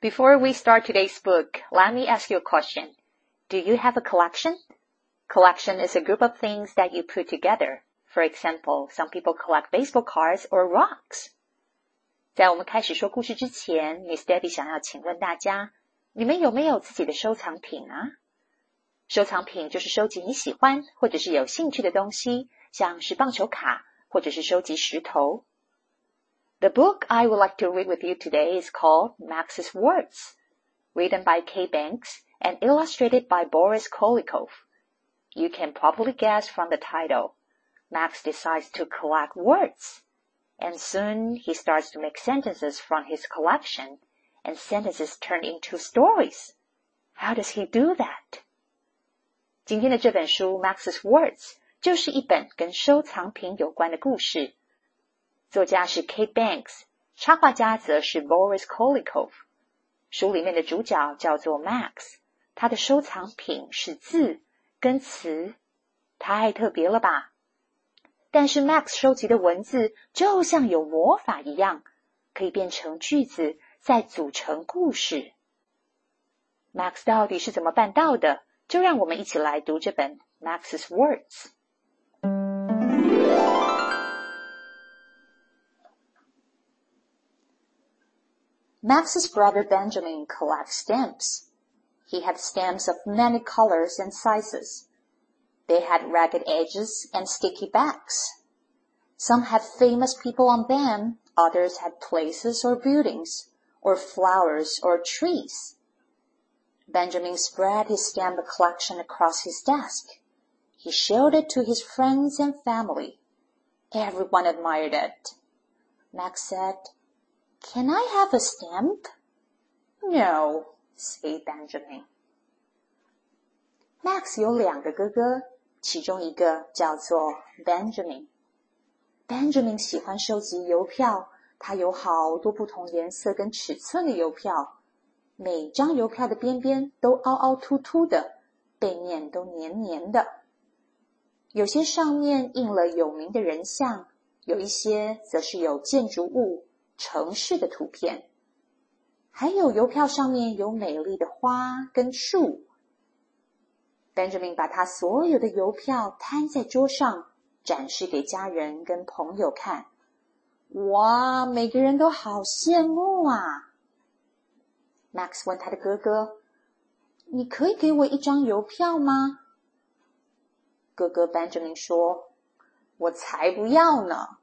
Before we start today's book, let me ask you a question. Do you have a collection? Collection is a group of things that you put together. For example, some people collect baseball cards or rocks. 在我们开始说故事之前，Miss Debbie 想要请问大家，你们有没有自己的收藏品啊？收藏品就是收集你喜欢或者是有兴趣的东西，像是棒球卡或者是收集石头。 the book I would like to read with you today is called Max's Words, written by Kate Banks and illustrated by Boris Kulikov. You can probably guess from the title. Max decides to collect words, and soon he starts to make sentences from his collection, and sentences turn into stories. How does he do that? 今天的这本书《Max's Words》就是一本跟收藏品有关的故事。作家是 Kate Banks，插画家则是 Boris Kolikov。书里面的主角叫做 Max，他的收藏品是字跟词，太特别了吧？但是 Max 收集的文字就像有魔法一样，可以变成句子，再组成故事。Max 到底是怎么办到的？就让我们一起来读这本 Max's Words。Max's brother Benjamin collects stamps. He had stamps of many colors and sizes. They had ragged edges and sticky backs. Some had famous people on them, others had places or buildings, or flowers or trees. Benjamin spread his stamp collection across his desk. He showed it to his friends and family. Everyone admired it. Max said, can I have a stamp? No, said Benjamin. Max 有两个哥哥，其中一个叫做 Benjamin。Benjamin 喜欢收集邮票，他有好多不同颜色跟尺寸的邮票，每张邮票的边边都凹凹凸凸的，背面都黏黏的。有些上面印了有名的人像，有一些则是有建筑物。城市的图片，还有邮票上面有美丽的花跟树。Benjamin 把他所有的邮票摊在桌上，展示给家人跟朋友看。哇，每个人都好羡慕啊！Max 问他的哥哥：“你可以给我一张邮票吗？”哥哥 Benjamin 说：“我才不要呢！”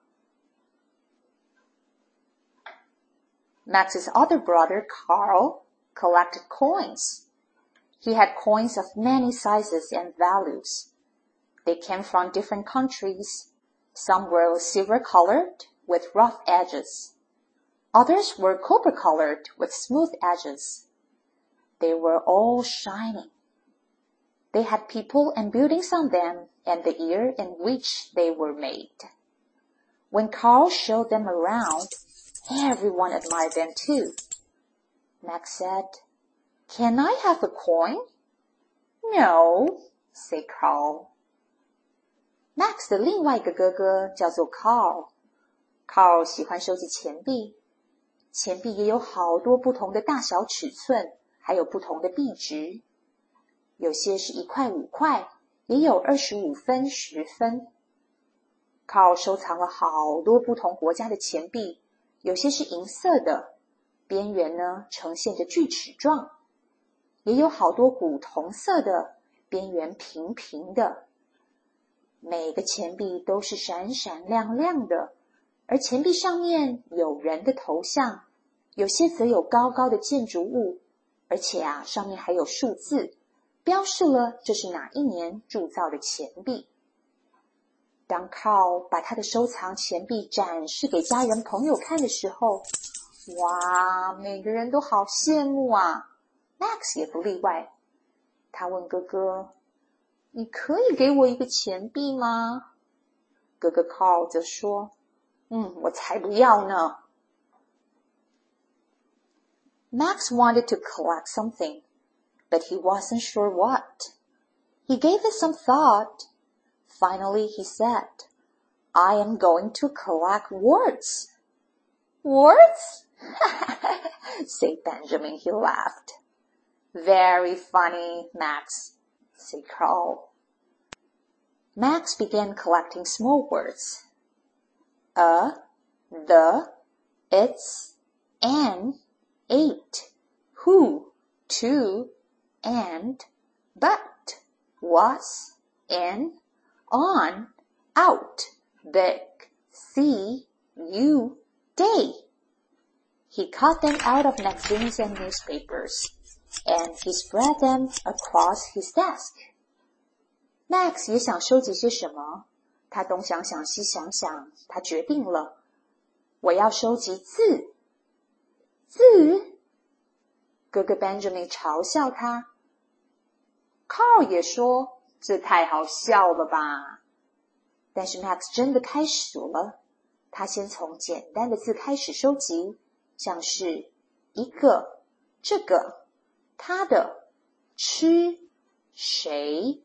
Max's other brother, Carl, collected coins. He had coins of many sizes and values. They came from different countries. Some were silver colored with rough edges. Others were copper colored with smooth edges. They were all shining. They had people and buildings on them and the year in which they were made. When Carl showed them around, Everyone admired them too. Max said, Can I have a coin? No, said Carl. Max 的另外一个哥哥叫做 Carl。Carl 喜欢收集钱币，钱币也有好多不同的大小尺寸，还有不同的币值。有些是一块五块，也有二十五分、十分。Carl 收藏了好多不同国家的钱币。 有些是银色的，边缘呢呈现着锯齿状；也有好多古铜色的，边缘平平的。每个钱币都是闪闪亮亮的，而钱币上面有人的头像，有些则有高高的建筑物，而且啊，上面还有数字，标示了这是哪一年铸造的钱币。当 Carl 把他的收藏钱币展示给家人朋友看的时候，哇，每个人都好羡慕啊！ Max 也不例外。他问哥哥：“你可以给我一个钱币吗？”哥哥 Carl 则说：“嗯，我才不要呢。” Max wanted to collect something, but he wasn't sure what. He gave it some thought. Finally, he said, I am going to collect words. Words? said Benjamin. He laughed. Very funny, Max, said Carl. Max began collecting small words. A, the, its, and, eight, who, to, and, but, was, in, on, out, big, see, you, day. He cut them out of magazines and newspapers, and he spread them across his desk. Max 也想收集些什么，他东想想西想想，他决定了，我要收集字。字？哥哥 Benjamin 嘲笑他，Carl 也说 这太好笑了吧。但是 Max 真的开始了，他先从简单的字开始收集，像是一个、这个、他的、吃、谁、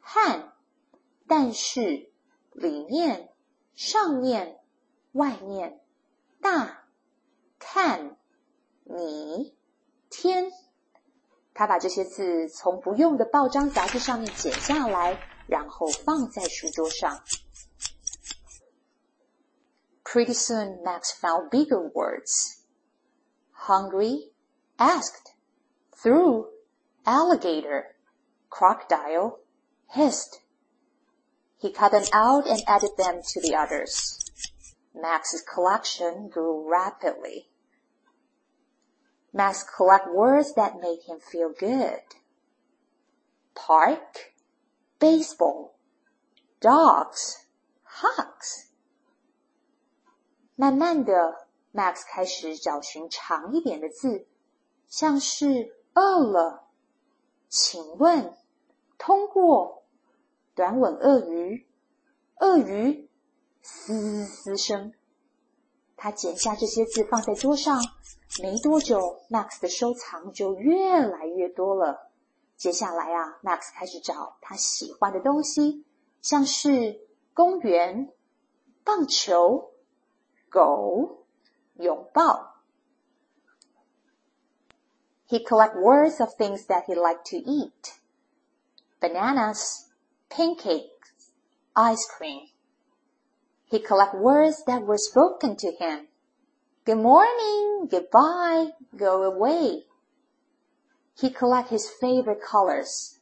和、但是、里面、上面、外面、大、看。你天，他把这些字从不用的报章杂志上面剪下来，然后放在书桌上。Pretty soon, Max found bigger words. Hungry, asked, threw, alligator, crocodile, hissed. He cut them out and added them to the others. Max's collection grew rapidly. Max collect words that made him feel good. Park, baseball, dogs, hugs. 慢慢的，Max 开始找寻长一点的字，像是饿了、请问、通过、短吻鳄鱼、鳄鱼、嘶嘶声。他剪下这些字放在桌上， 没多久，Max 的收藏就越来越多了。接下来啊，Max 开始找他喜欢的东西，像是公园、棒球、狗、拥抱。He collect words of things that he liked to eat: bananas, pancakes, ice cream. He collect words that were spoken to him. Good morning, goodbye, go away. He collect his favorite colors.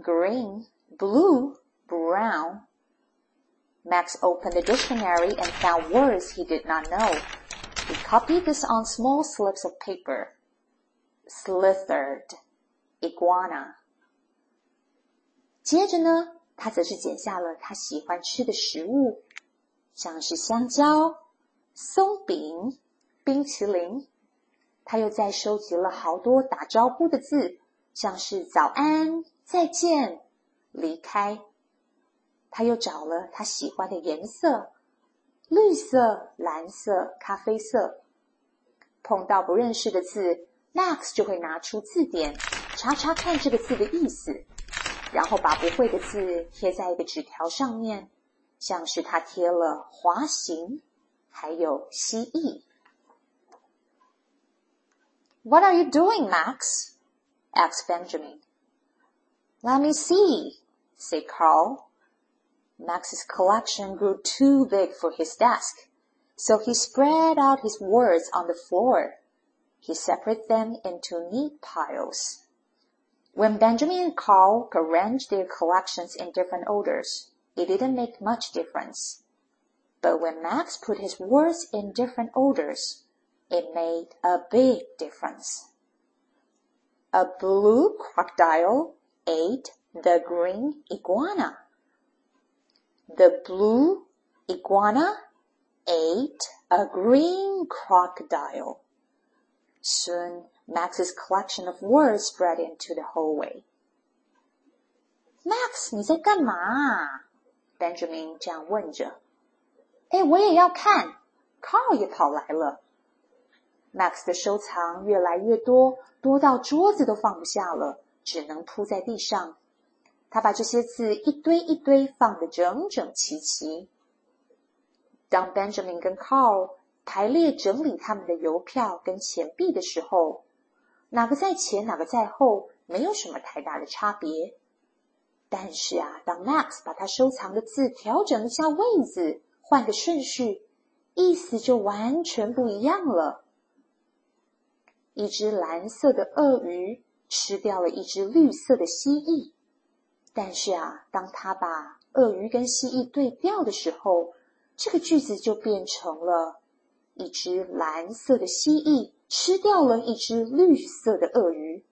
Green, blue, brown. Max opened the dictionary and found words he did not know. He copied this on small slips of paper. Slithered, iguana. 接着呢，他则是剪下了他喜欢吃的食物像是香蕉、松饼、 冰淇淋。他又在收集了好多打招呼的字，像是早安、再见、离开。他又找了他喜欢的颜色：绿色、蓝色、咖啡色。碰到不认识的字，Max 就会拿出字典查查看这个字的意思，然后把不会的字贴在一个纸条上面。像是他贴了滑行，还有蜥蜴。What are you doing, Max? asked Benjamin. Let me see, said Carl. Max's collection grew too big for his desk, so he spread out his words on the floor. He separated them into neat piles. When Benjamin and Carl arranged their collections in different orders, it didn't make much difference. But when Max put his words in different orders, it made a big difference. A blue crocodile ate the green iguana. The blue iguana ate a green crocodile. Soon, Max's collection of words spread into the hallway. Max，你在干嘛？Benjamin 这样问着。哎，我也要看。Carl 也跑来了。 Max 的收藏越来越多，多到桌子都放不下了，只能铺在地上。他把这些字一堆一堆放得整整齐齐。当 Benjamin 跟 Carl 排列整理他们的邮票跟钱币的时候，哪个在前，哪个在后，没有什么太大的差别。但是啊，当 Max 把他收藏的字调整一下位子，换个顺序，意思就完全不一样了。一只蓝色的鳄鱼吃掉了一只绿色的蜥蜴，但是啊，当他把鳄鱼跟蜥蜴对调的时候，这个句子就变成了一只蓝色的蜥蜴吃掉了一只绿色的鳄鱼。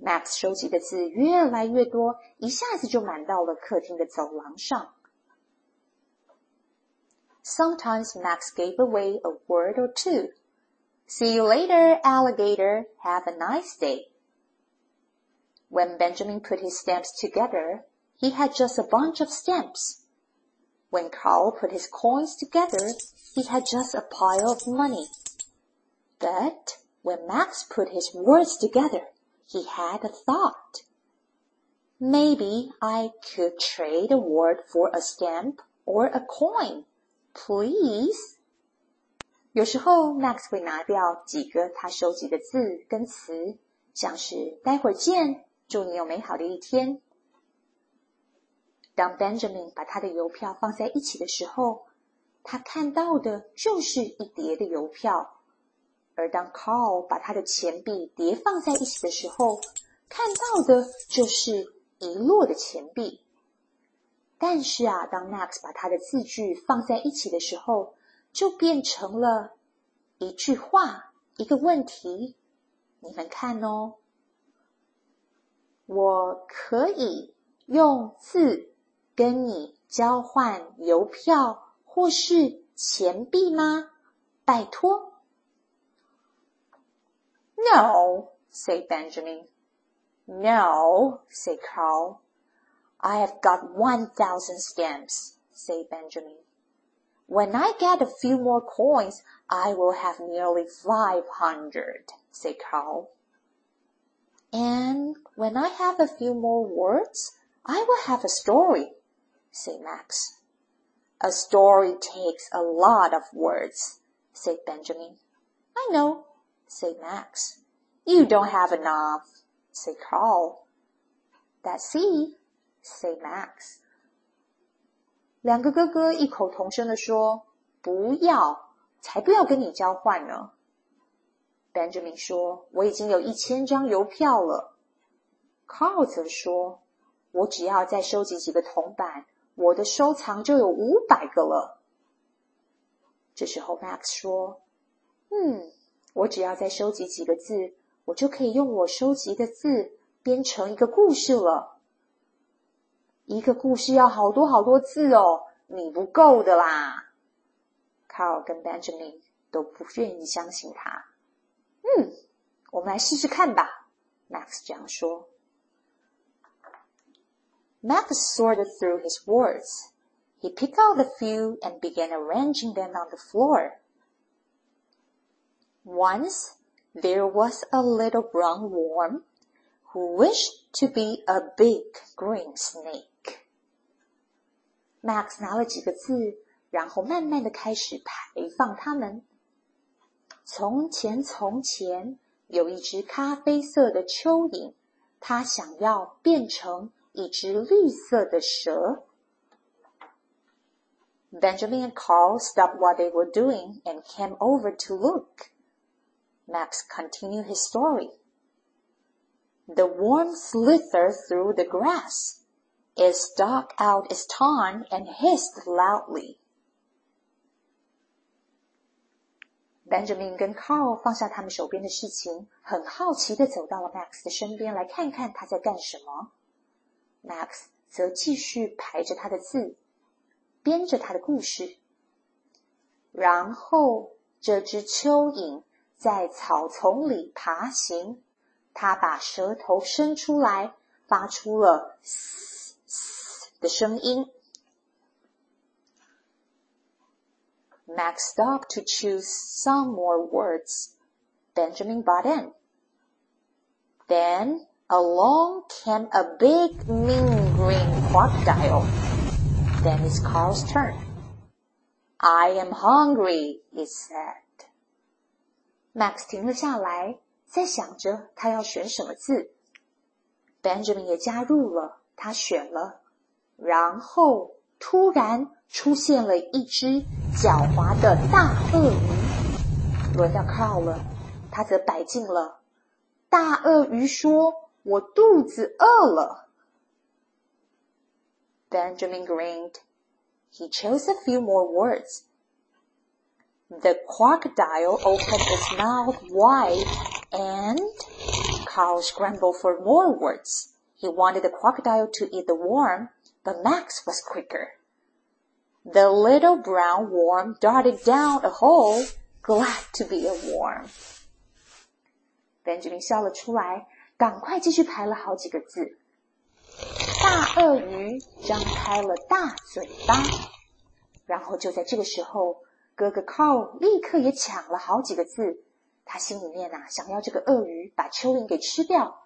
Max 收集的字越来越多，一下子就满到了客厅的走廊上。Sometimes Max gave away a word or two. See you later, alligator. Have a nice day. When Benjamin put his stamps together, he had just a bunch of stamps. When Carl put his coins together, he had just a pile of money. But when Max put his words together, he had a thought. Maybe I could trade a word for a stamp or a coin, please. 有时候，Max 会拿掉几个他收集的字跟词，像是“待会儿见”“祝你有美好的一天”。当 Benjamin 把他的邮票放在一起的时候，他看到的就是一叠的邮票；而当 Carl 把他的钱币叠放在一起的时候，看到的就是一摞的钱币。但是啊，当 Max 把他的字句放在一起的时候，就变成了一句话，一个问题。你们看哦，我可以用字跟你交换邮票或是钱币吗？拜托。No, say Benjamin. No, say Carl. I have got one thousand stamps, say Benjamin. When I get a few more coins, I will have nearly five hundred, said Carl. And when I have a few more words, I will have a story, said Max. A story takes a lot of words, said Benjamin. I know, said Max. You don't have enough, said Carl. That's see, said Max. 两个哥哥异口同声的说：“不要，才不要跟你交换呢。” Benjamin 说：“我已经有一千张邮票了。” Carl 则说：“我只要再收集几个铜板，我的收藏就有五百个了。”这时候 Max 说：“嗯，我只要再收集几个字，我就可以用我收集的字编成一个故事了。”一个故事要好多好多字哦，你不够的啦。Carl 跟 Benjamin 都不愿意相信他。嗯，我们来试试看吧。Max 这样说。Max sorted through his words. He picked out a few and began arranging them on the floor. Once there was a little brown worm who wished to be a big green snake. Max 拿了几个字，然后慢慢的开始排放它们。从前，从前有一只咖啡色的蚯蚓，它想要变成一只绿色的蛇。Benjamin and Carl stopped what they were doing and came over to look. Max continued his story. The worm slithered through the grass. It stuck out its tongue and hissed loudly. Benjamin 跟 Carl 放下他们手边的事情，很好奇的走到了 Max 的身边，来看看他在干什么。Max 则继续排着他的字，编着他的故事。然后，这只蚯蚓在草丛里爬行。它把舌头伸出来，发出了嘶的声音。Max stopped to choose some more words. Benjamin bought in. Then along came a big mean green crocodile. Then it's Carl's turn. I am hungry, it said. Max 停了下来，在想着他要选什么字。Benjamin 也加入了，他选了， 然后突然出现了一只狡猾的大鳄鱼。轮到 Carl 了，他则摆进了。大鳄鱼说：“我肚子饿了。” Benjamin grinned. He chose a few more words. The crocodile opened its mouth wide and Carl scrambled for more words. He wanted the crocodile to eat the worm, but Max was quicker. The little brown worm darted down a hole, glad to be a worm. Benjamin 笑了出来，赶快继续排了好几个字。大鳄鱼张开了大嘴巴，然后就在这个时候。哥哥 Carl 立刻也抢了好几个字，他心里面呐想要这个鳄鱼把蚯蚓给吃掉，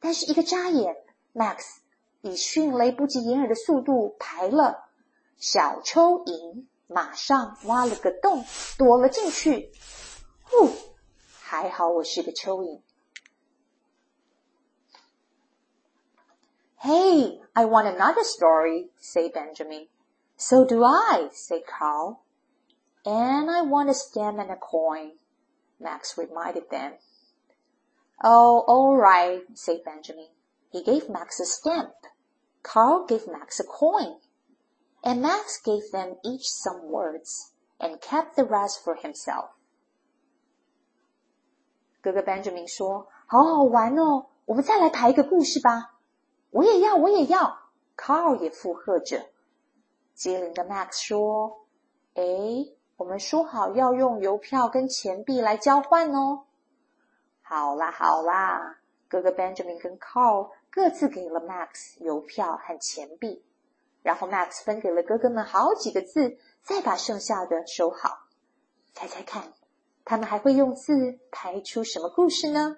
但是一个眨眼，Max 以迅雷不及掩耳的速度排了，小蚯蚓马上挖了个洞躲了进去。呼，还好我是个蚯蚓。Hey, I want another story, say Benjamin. So do I, say Carl. And I want a stamp and a coin, Max reminded them. Oh, all right, said Benjamin. He gave Max a stamp. Carl gave Max a coin. And Max gave them each some words and kept the rest for himself. 哥哥 Benjamin 说：“好好玩哦，我们再来排一个故事吧。”我也要，我也要。Carl 也附和着。机灵的 Max 说：“诶，我们说好要用邮票跟钱币来交换哦。好啦好啦，哥哥 Benjamin 跟 Carl 各自给了 Max 邮票和钱币，然后 Max 分给了哥哥们好几个字，再把剩下的收好。猜猜看，他们还会用字排出什么故事呢？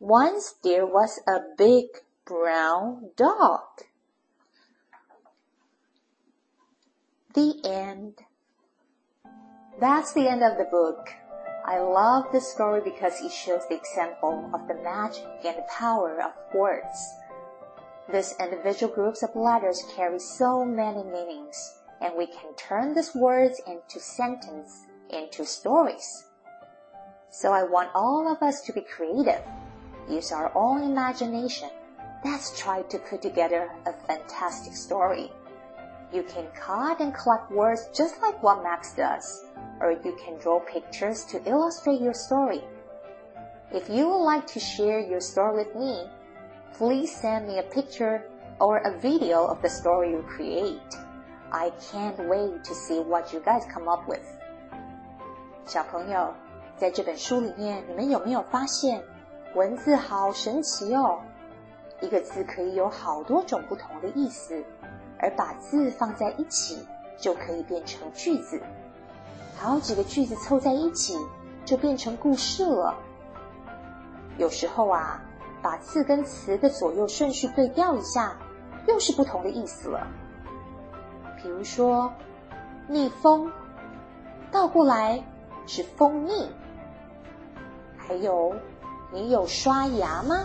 Once there was a big brown dog. The end. That's the end of the book. I love this story because it shows the example of the magic and the power of words. These individual groups of letters carry so many meanings, and we can turn these words into sentences, into stories. So I want all of us to be creative, use our own imagination. Let's try to put together a fantastic story. You can cut and collect words just like what Max does, or you can draw pictures to illustrate your story. If you would like to share your story with me, please send me a picture or a video of the story you create. I can't wait to see what you guys come up with. 小朋友，在这本书里面，你们有没有发现文字好神奇哦？一个字可以有好多种不同的意思。而把字放在一起，就可以变成句子。 好几个句子凑在一起，就变成故事了。有时候啊，把字跟词的左右顺序对调一下，又是不同的意思了。比如说，逆风，倒过来是风逆。还有，你有刷牙吗？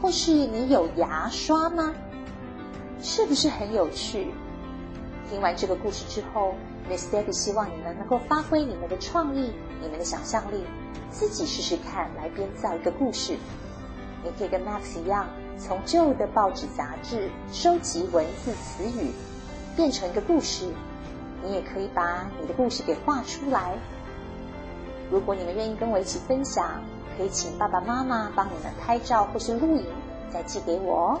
或是你有牙刷吗？是不是很有趣？听完这个故事之后，Miss Debbie 希望你们能够发挥你们的创意、你们的想象力，自己试试看来编造一个故事。你可以跟 Max 一样，从旧的报纸、杂志收集文字、词语，变成一个故事。你也可以把你的故事给画出来。如果你们愿意跟我一起分享，可以请爸爸妈妈帮你们拍照或是录影，再寄给我哦。